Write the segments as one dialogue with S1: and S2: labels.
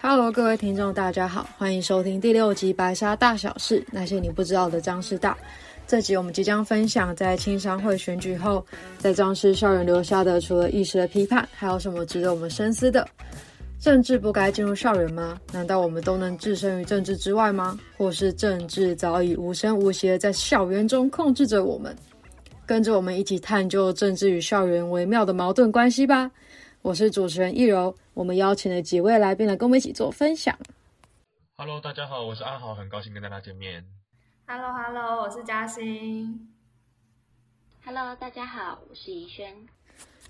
S1: Hello，各位听众，大家好，欢迎收听第六集《白沙大小事》，那些你不知道的张师大。这集我们即将分享，在青商会选举后，在张师校园留下的，除了一时的批判，还有什么值得我们深思的？政治不该进入校园吗？难道我们都能置身于政治之外吗？或是政治早已无声无息的在校园中控制着我们？跟着我们一起探究政治与校园微妙的矛盾关系吧。我是主持人易柔，我们邀请了几位来宾来跟我们一起做分享。
S2: Hello，大家好，我是阿豪，很高兴跟大家见面。
S3: Hello，Hello，我是嘉欣。
S4: Hello，大家好，我是怡轩。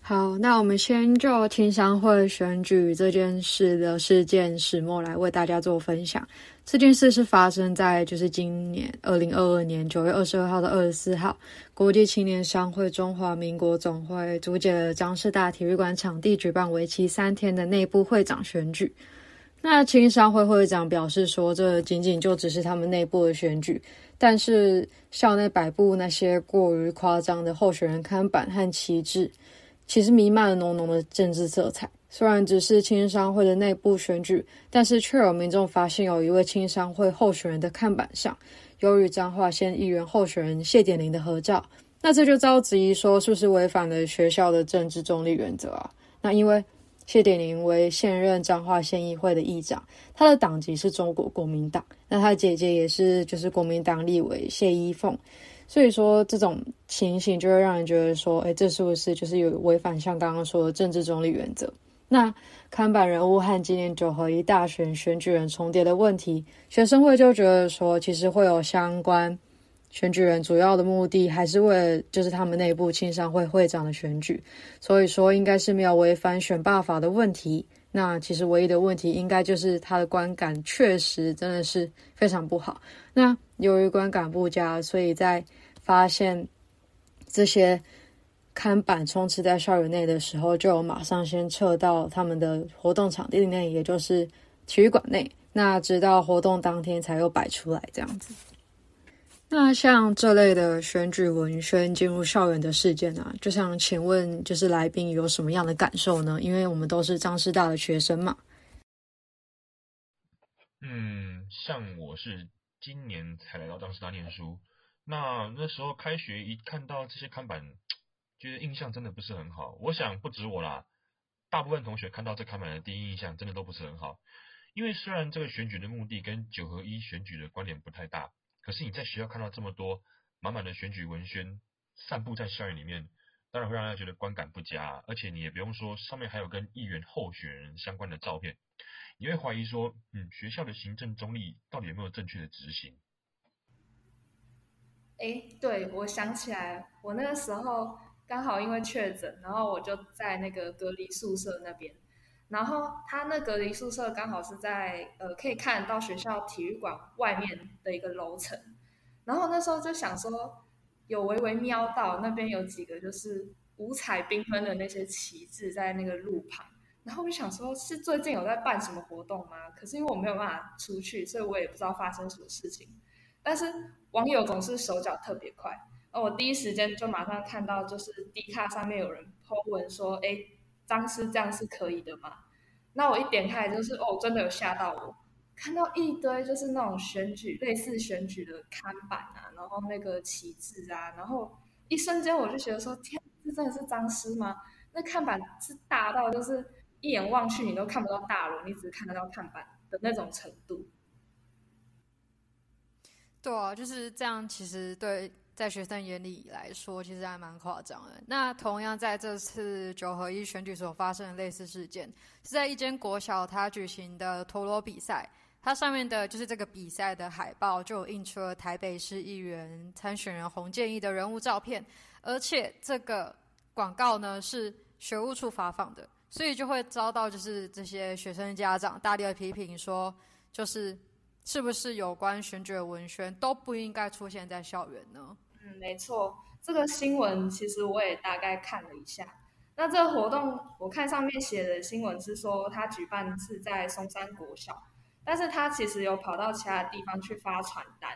S1: 好，那我们先就听商会选举这件事的事件始末来为大家做分享。这件事是发生在就是今年二零二二年九月二十二号到二十四号，国际青年商会中华民国总会租借了张师大体育馆场地举办为期三天的内部会长选举。那青商会会长表示说，这仅仅就只是他们内部的选举。但是校内摆布那些过于夸张的候选人看板和旗帜，其实弥漫了浓浓的政治色彩。虽然只是青商会的内部选举，但是却有民众发现有一位青商会候选人的看板上有与彰化县议员候选人谢点玲的合照。那这就遭质疑说，是不是违反了学校的政治中立原则啊？那因为。谢点玲为现任彰化县议会的议长，他的党籍是中国国民党。那他姐姐也是就是国民党立委谢依凤，所以说这种情形就会让人觉得说，哎，这是不是就是有违反像刚刚说的政治中立原则？那看板人物和今年九合一大选选举人重叠的问题，学生会就觉得说，其实会有相关。选举人主要的目的还是为了就是他们内部青商会会长的选举，所以说应该是没有违反选罢法的问题。那其实唯一的问题应该就是他的观感确实真的是非常不好。那由于观感不佳，所以在发现这些看板充斥在校园内的时候，就马上先撤到他们的活动场地内，也就是体育馆内。那直到活动当天才又摆出来这样子。那像这类的选举文宣进入校园的事件啊，就想请问，就是来宾有什么样的感受呢？因为我们都是张师大的学生嘛。
S2: 嗯，像我是今年才来到张师大念书，那那时候开学一看到这些看板，觉得印象真的不是很好。我想不止我啦，大部分同学看到这看板的第一印象真的都不是很好。因为虽然这个选举的目的跟九合一选举的关联不太大。可是你在学校看到这么多满满的选举文宣散布在校园里面，当然会让人家觉得观感不佳。而且你也不用说，上面还有跟议员候选人相关的照片，你会怀疑说，嗯，学校的行政中立到底有没有正确的执行？
S3: 哎，对，我想起来，我那个时候刚好因为确诊，然后我就在那个隔离宿舍那边。然后他那隔离宿舍刚好是在呃可以看到学校体育馆外面的一个楼层，然后那时候就想说，有微微瞄到那边有几个就是五彩缤纷的那些旗帜在那个路旁，然后我就想说，是最近有在办什么活动吗？可是因为我没有办法出去，所以我也不知道发生什么事情。但是网友总是手脚特别快，而我第一时间就马上看到，就是 D 卡上面有人 po 文说，哎。张师这样是可以的吗？那我一点开就是哦，真的有吓到我，看到一堆就是那种选举类似选举的看板啊，然后那个旗帜啊，然后一瞬间我就觉得说，天，这真的是张师吗？那看板是大到就是一眼望去你都看不到大楼，你只看得到看板的那种程度。
S1: 对啊，就是这样。其实对。在学生眼里来说，其实还蛮夸张的。那同样在这次九合一选举所发生的类似事件，是在一间国小他举行的陀螺比赛，它上面的就是这个比赛的海报，就印出了台北市议员参选人洪建义的人物照片，而且这个广告呢是学务处发放的，所以就会遭到就是这些学生家长大力的批评，说就是是不是有关选举的文宣都不应该出现在校园呢？
S3: 嗯，没错，这个新闻其实我也大概看了一下。那这个活动我看上面写的新闻是说，他举办是在松山国小，但是他其实有跑到其他地方去发传单，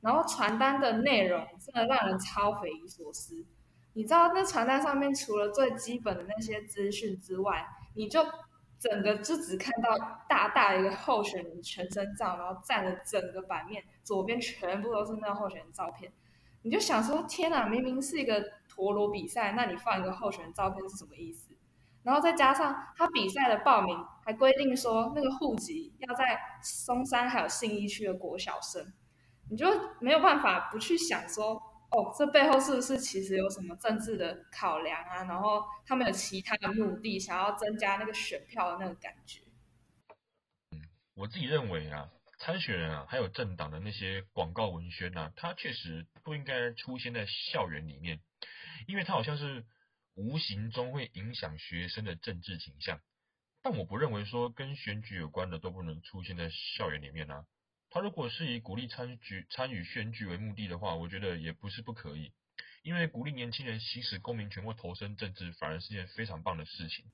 S3: 然后传单的内容真的让人超匪夷所思。你知道那传单上面除了最基本的那些资讯之外，你就整个就只看到大大一个候选人全身照，然后占了整个版面，左边全部都是那候选人照片，你就想说天哪，明明是一个陀螺比赛，那你放一个候选人照片是什么意思？然后再加上他比赛的报名还规定说那个户籍要在松山还有信义区的国小生，你就没有办法不去想说。哦，这背后是不是其实有什么政治的考量啊？然后他们有其他的目的，想要增加那个选票的那个感觉。
S2: 我自己认为啊，参选人啊，还有政党的那些广告文宣啊，它确实不应该出现在校园里面，因为它好像是无形中会影响学生的政治倾向。但我不认为说跟选举有关的都不能出现在校园里面啊。他如果是以鼓励参举参与选举为目的的话，我觉得也不是不可以，因为鼓励年轻人行使公民权或投身政治，反而是件非常棒的事情。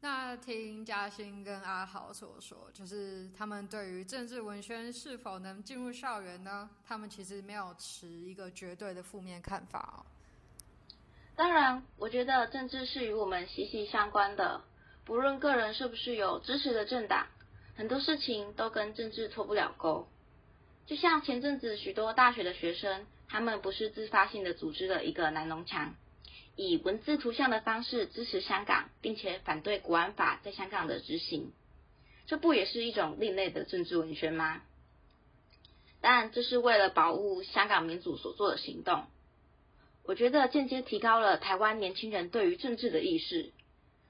S1: 那听嘉欣跟阿豪所说，就是他们对于政治文宣是否能进入校园呢？他们其实没有持一个绝对的负面看法哦。
S4: 当然，我觉得政治是与我们息息相关的，不论个人是不是有支持的政党。很多事情都跟政治脱不了钩，就像前阵子许多大学的学生，他们不是自发性的组织了一个南农墙，以文字图像的方式支持香港，并且反对国安法在香港的执行，这不也是一种另类的政治文宣吗？但这是为了保护香港民主所做的行动，我觉得间接提高了台湾年轻人对于政治的意识，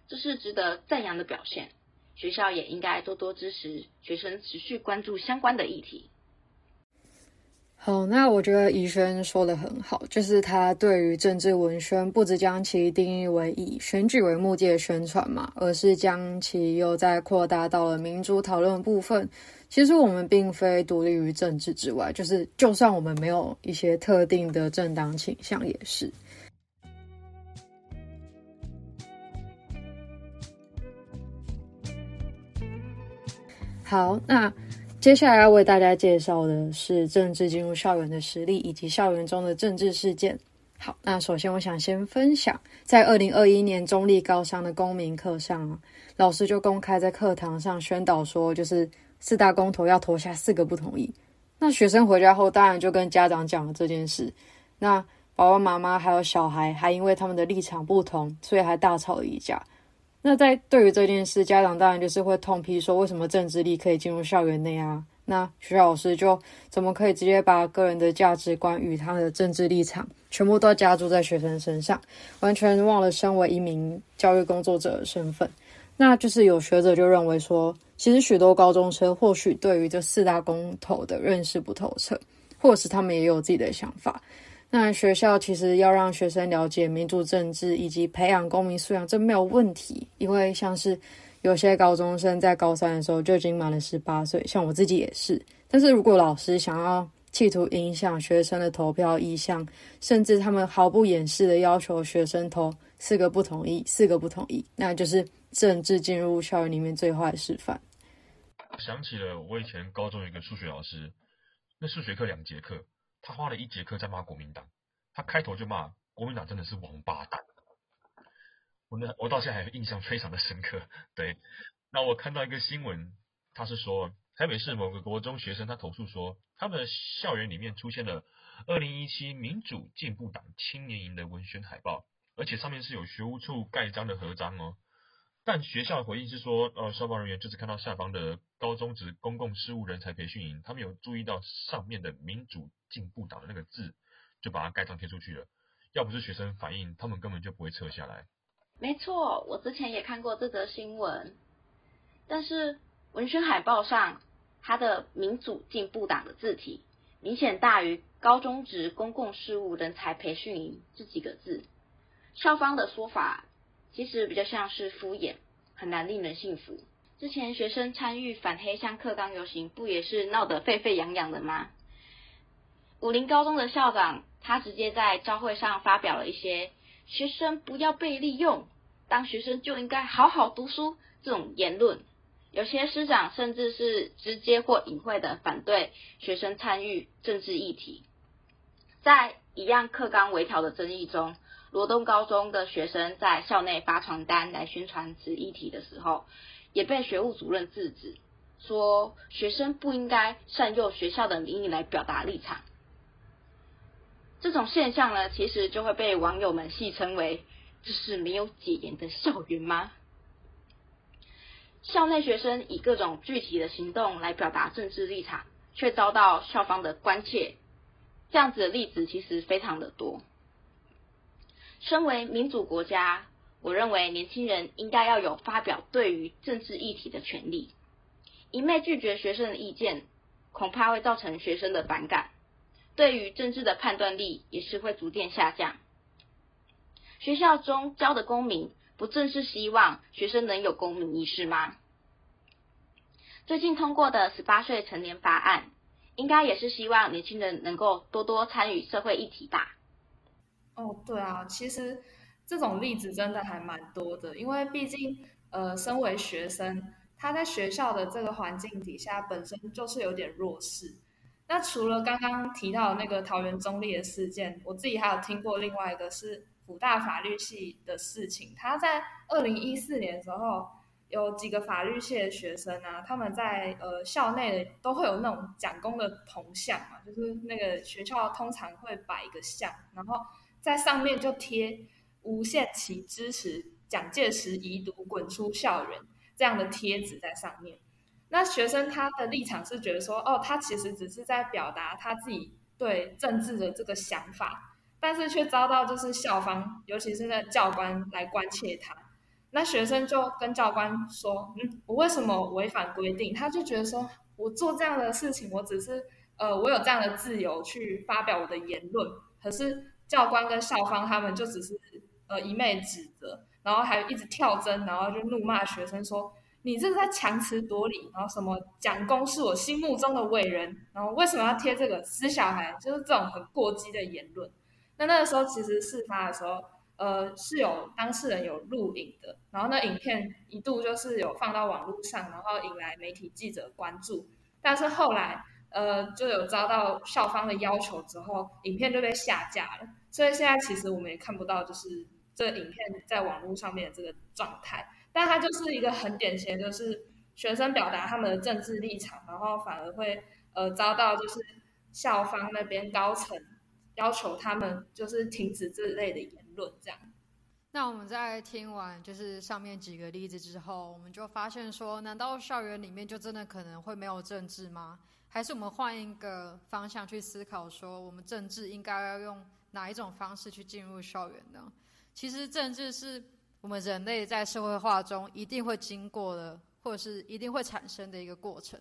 S4: 这是值得赞扬的表现。学校也应该多多支持学生持续关注相关的议题。
S1: 好，那我觉得宜轩说的很好，就是他对于政治文宣不只将其定义为以选举为目的的宣传嘛，而是将其又再扩大到了民主讨论部分。其实我们并非独立于政治之外，就是就算我们没有一些特定的政党倾向，也是。好，那接下来要为大家介绍的是政治进入校园的实例以及校园中的政治事件。好，那首先我想先分享，在二零二一年中立高商的公民课上，老师就公开在课堂上宣导说，就是四大公投要投下四个不同意。那学生回家后，当然就跟家长讲了这件事。那爸爸妈妈还有小孩，还因为他们的立场不同，所以还大吵了一架。那在对于这件事，家长当然就是会痛批说，为什么政治力可以进入校园内啊？那学校老师就怎么可以直接把个人的价值观与他的政治立场全部都加注在学生身上，完全忘了身为一名教育工作者的身份？那就是有学者就认为说，其实许多高中生或许对于这四大公投的认识不透彻，或是他们也有自己的想法。那学校其实要让学生了解民主政治以及培养公民素养，这没有问题。因为像是有些高中生在高三的时候就已经满了十八岁，像我自己也是。但是如果老师想要企图影响学生的投票意向，甚至他们毫不掩饰的要求学生投四个不同意、四个不同意，那就是政治进入校园里面最坏的示范。
S2: 想起了我以前高中一个数学老师，那数学课两节课。他花了一节课在骂国民党，他开头就骂国民党真的是王八蛋。我那我到现在还印象非常的深刻。对，那我看到一个新闻，他是说台北市某个国中学生他投诉说，他们的校园里面出现了二零一七民主进步党青年营的文宣海报，而且上面是有学务处盖章的合章哦。但学校的回应是说，呃，消防人员就是看到下方的高中职公共事务人才培训营，他们有注意到上面的民主进步党的那个字，就把它盖章贴出去了。要不是学生反映，他们根本就不会撤下来。
S4: 没错，我之前也看过这则新闻，但是文宣海报上它的民主进步党的字体明显大于高中职公共事务人才培训营这几个字。校方的说法。其实比较像是敷衍，很难令人信服。之前学生参与反黑箱课纲游行，不也是闹得沸沸扬扬的吗？武林高中的校长他直接在招会上发表了一些学生不要被利用，当学生就应该好好读书这种言论。有些师长甚至是直接或隐晦的反对学生参与政治议题。在一样课纲微调的争议中，罗东高中的学生在校内发传单来宣传此议题的时候，也被学务主任制止，说学生不应该善用学校的名义来表达立场。这种现象呢，其实就会被网友们戏称为“这是没有解严的校园吗？”校内学生以各种具体的行动来表达政治立场，却遭到校方的关切，这样子的例子其实非常的多。身为民主国家，我认为年轻人应该要有发表对于政治议题的权利。一昧拒绝学生的意见，恐怕会造成学生的反感。对于政治的判断力也是会逐渐下降。学校中教的公民，不正是希望学生能有公民意识吗？最近通过的十八岁成年法案，应该也是希望年轻人能够多多参与社会议题吧？
S3: 哦，对啊，其实这种例子真的还蛮多的，因为毕竟，呃，身为学生，他在学校的这个环境底下，本身就是有点弱势。那除了刚刚提到那个桃园中立的事件，我自己还有听过另外一个是辅大法律系的事情。他在二零一四年的时候，有几个法律系的学生啊，他们在呃校内都会有那种讲公的铜像嘛，就是那个学校通常会摆一个像，然后在上面就贴“无限期支持蒋介石遗毒，滚出校园”这样的贴纸在上面。那学生他的立场是觉得说，哦，他其实只是在表达他自己对政治的这个想法，但是却遭到就是校方，尤其是那教官来关切他。那学生就跟教官说，嗯，我为什么违反规定？他就觉得说我做这样的事情，我只是呃，我有这样的自由去发表我的言论，可是教官跟校方他们就只是呃一昧指责，然后还一直跳针，然后就怒骂学生说。你这是在强词夺理，然后什么蒋公是我心目中的伟人，然后为什么要贴这个死小孩？就是这种很过激的言论。那那个时候其实事发的时候，呃，是有当事人有录影的，然后那影片一度就是有放到网络上，然后引来媒体记者关注。但是后来，呃，就有遭到校方的要求之后，影片就被下架了。所以现在其实我们也看不到，就是这个影片在网络上面的这个状态。但它就是一个很典型，就是学生表达他们的政治立场，然后反而会呃遭到就是校方那边高层要求他们就是停止这类的言论，这样。
S1: 那我们在听完就是上面几个例子之后，我们就发现说，难道校园里面就真的可能会没有政治吗？还是我们换一个方向去思考，说我们政治应该要用哪一种方式去进入校园呢？其实政治是。我们人类在社会化中一定会经过的，或者是一定会产生的一个过程。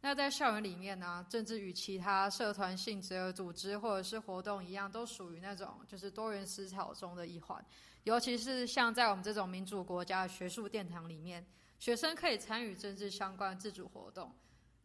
S1: 那在校园里面呢，政治与其他社团性质的组织或者是活动一样，都属于那种就是多元思潮中的一环。尤其是像在我们这种民主国家的学术殿堂里面，学生可以参与政治相关自主活动。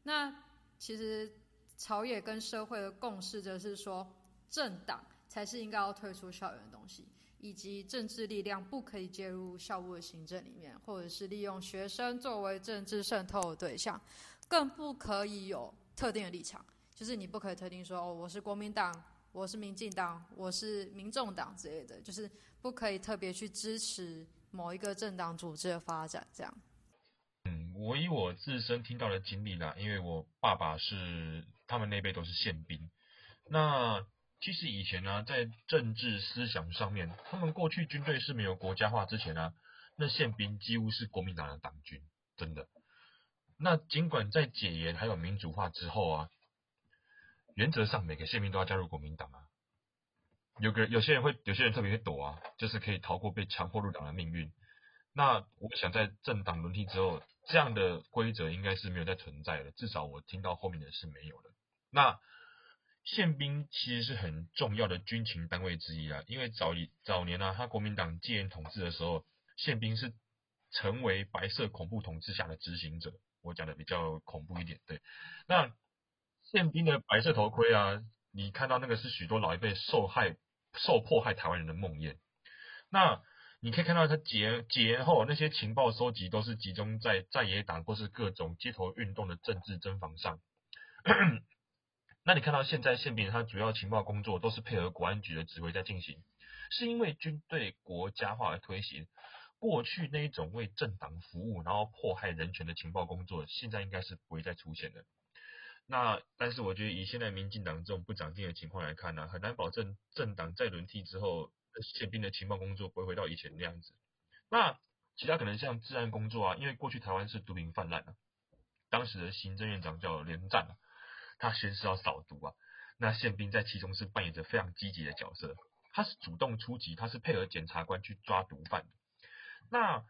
S1: 那其实朝野跟社会的共识就是说，政党才是应该要退出校园的东西。以及政治力量不可以介入校务的行政里面，或者是利用学生作为政治渗透的对象，更不可以有特定的立场，就是你不可以特定说哦，我是国民党，我是民进党，我是民众党之类的，就是不可以特别去支持某一个政党组织的发展。这样。
S2: 嗯，我以我自身听到的经历啦，因为我爸爸是他们那辈都是宪兵，那。其实以前呢，在政治思想上面，他们过去军队是没有国家化之前呢，那宪兵几乎是国民党的党军，真的。那尽管在解严还有民主化之后啊，原则上每个宪兵都要加入国民党啊。有个有些人会，有些人特别会躲啊，就是可以逃过被强迫入党的命运。那我想在政党轮替之后，这样的规则应该是没有再存在了，至少我听到后面的是没有的。那。宪兵其实是很重要的军情单位之一啊，因为早早年呢，他国民党戒严统治的时候，宪兵是成为白色恐怖统治下的执行者。我讲的比较恐怖一点，对。那宪兵的白色头盔啊，你看到那个是许多老一辈受害、受迫害台湾人的梦魇。那你可以看到他解解严后那些情报收集都是集中在在野党或是各种街头运动的政治侦防上。那你看到现在宪兵他主要情报工作都是配合国安局的指挥在进行，是因为军队国家化的推行，过去那一种为政党服务然后迫害人权的情报工作，现在应该是不会再出现的。那但是我觉得以现在民进党这种不长进的情况来看呢，很难保证政党再轮替之后，宪兵的情报工作不会回到以前那样子。那其他可能像治安工作啊，因为过去台湾是毒品泛滥啊，当时的行政院长叫连战啊。他宣誓要扫毒啊，那宪兵在其中是扮演着非常积极的角色，他是主动出击，他是配合检察官去抓毒贩。那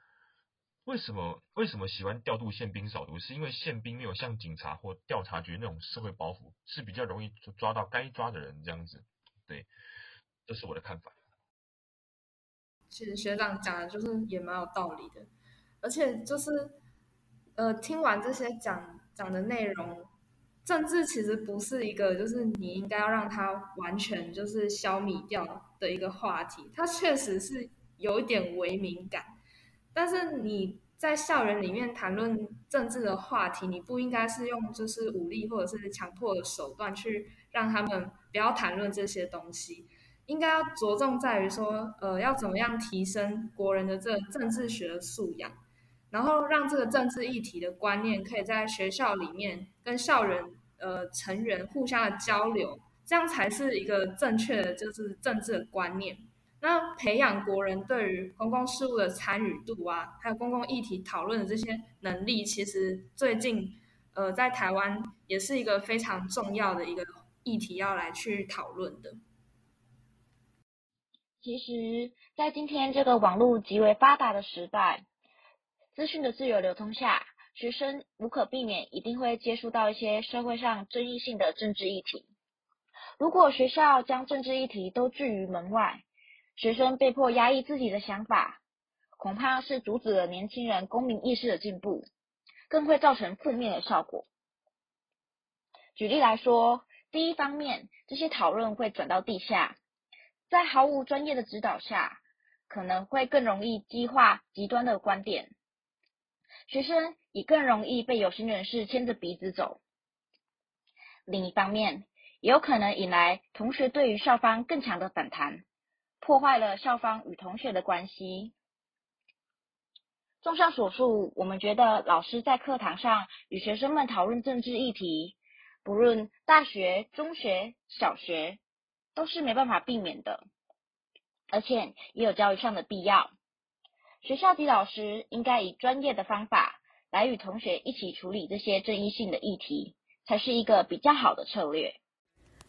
S2: 为什么为什么喜欢调度宪兵扫毒？是因为宪兵没有像警察或调查局那种社会包袱，是比较容易抓到该抓的人这样子。对，这是我的看法。
S3: 其实学长讲的就是也蛮有道理的，而且就是呃，听完这些讲讲的内容。政治其实不是一个，就是你应该要让它完全就是消弭掉的一个话题。它确实是有一点微敏感，但是你在校园里面谈论政治的话题，你不应该是用就是武力或者是强迫的手段去让他们不要谈论这些东西。应该要着重在于说，呃，要怎么样提升国人的这政治学的素养。然后让这个政治议题的观念可以在学校里面跟校园呃成员互相的交流，这样才是一个正确的就是政治的观念。那培养国人对于公共事务的参与度啊，还有公共议题讨论的这些能力，其实最近呃在台湾也是一个非常重要的一个议题要来去讨论的。
S4: 其实，在今天这个网络极为发达的时代。资讯的自由流通下，学生无可避免一定会接触到一些社会上争议性的政治议题。如果学校将政治议题都拒于门外，学生被迫压抑自己的想法，恐怕是阻止了年轻人公民意识的进步，更会造成负面的效果。举例来说，第一方面，这些讨论会转到地下，在毫无专业的指导下，可能会更容易激化极端的观点。学生也更容易被有心人士牵着鼻子走。另一方面，也有可能引来同学对于校方更强的反弹，破坏了校方与同学的关系。综上所述，我们觉得老师在课堂上与学生们讨论政治议题，不论大学、中学、小学，都是没办法避免的，而且也有教育上的必要。学校及老师应该以专业的方法来与同学一起处理这些争议性的议题，才是一个比较好的策略。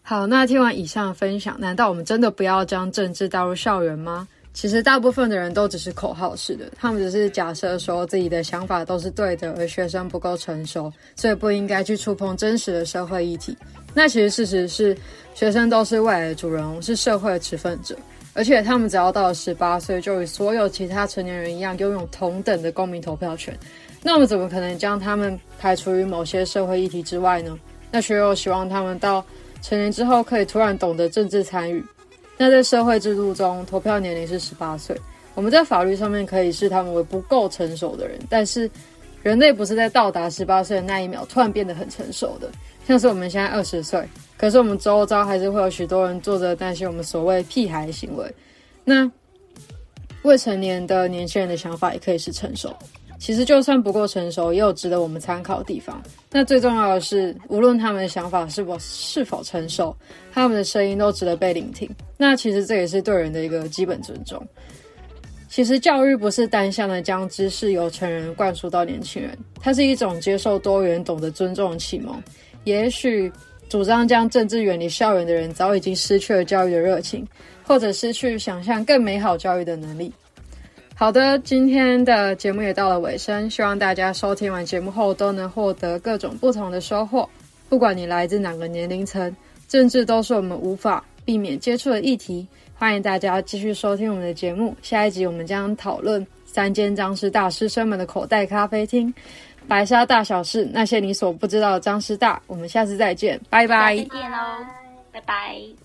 S1: 好，那听完以上的分享，难道我们真的不要将政治带入校园吗？其实大部分的人都只是口号式的，他们只是假设说自己的想法都是对的，而学生不够成熟，所以不应该去触碰真实的社会议题。那其实事实是，学生都是未来的主人翁，是社会的持份者。而且他们只要到了十八岁，就与所有其他成年人一样，拥有同等的公民投票权。那我们怎么可能将他们排除于某些社会议题之外呢？那学友希望他们到成年之后，可以突然懂得政治参与。那在社会制度中，投票年龄是十八岁。我们在法律上面可以视他们为不够成熟的人，但是人类不是在到达十八岁的那一秒突然变得很成熟的。像是我们现在二十岁。可是我们周遭还是会有许多人做着那些我们所谓屁孩行为。那未成年的年轻人的想法也可以是成熟。其实就算不够成熟，也有值得我们参考的地方。那最重要的是，无论他们的想法是否是否成熟，他们的声音都值得被聆听。那其实这也是对人的一个基本尊重。其实教育不是单向的将知识由成人灌输到年轻人，它是一种接受多元、懂得尊重的启蒙。也许。主张将政治远离校园的人，早已经失去了教育的热情，或者失去想象更美好教育的能力。好的，今天的节目也到了尾声，希望大家收听完节目后都能获得各种不同的收获。不管你来自哪个年龄层，政治都是我们无法避免接触的议题。欢迎大家继续收听我们的节目，下一集我们将讨论三间张氏大师生们的口袋咖啡厅。白沙大小事，那些你所不知道的张师大，我们下次再见，拜拜。
S4: 再见喽，拜拜。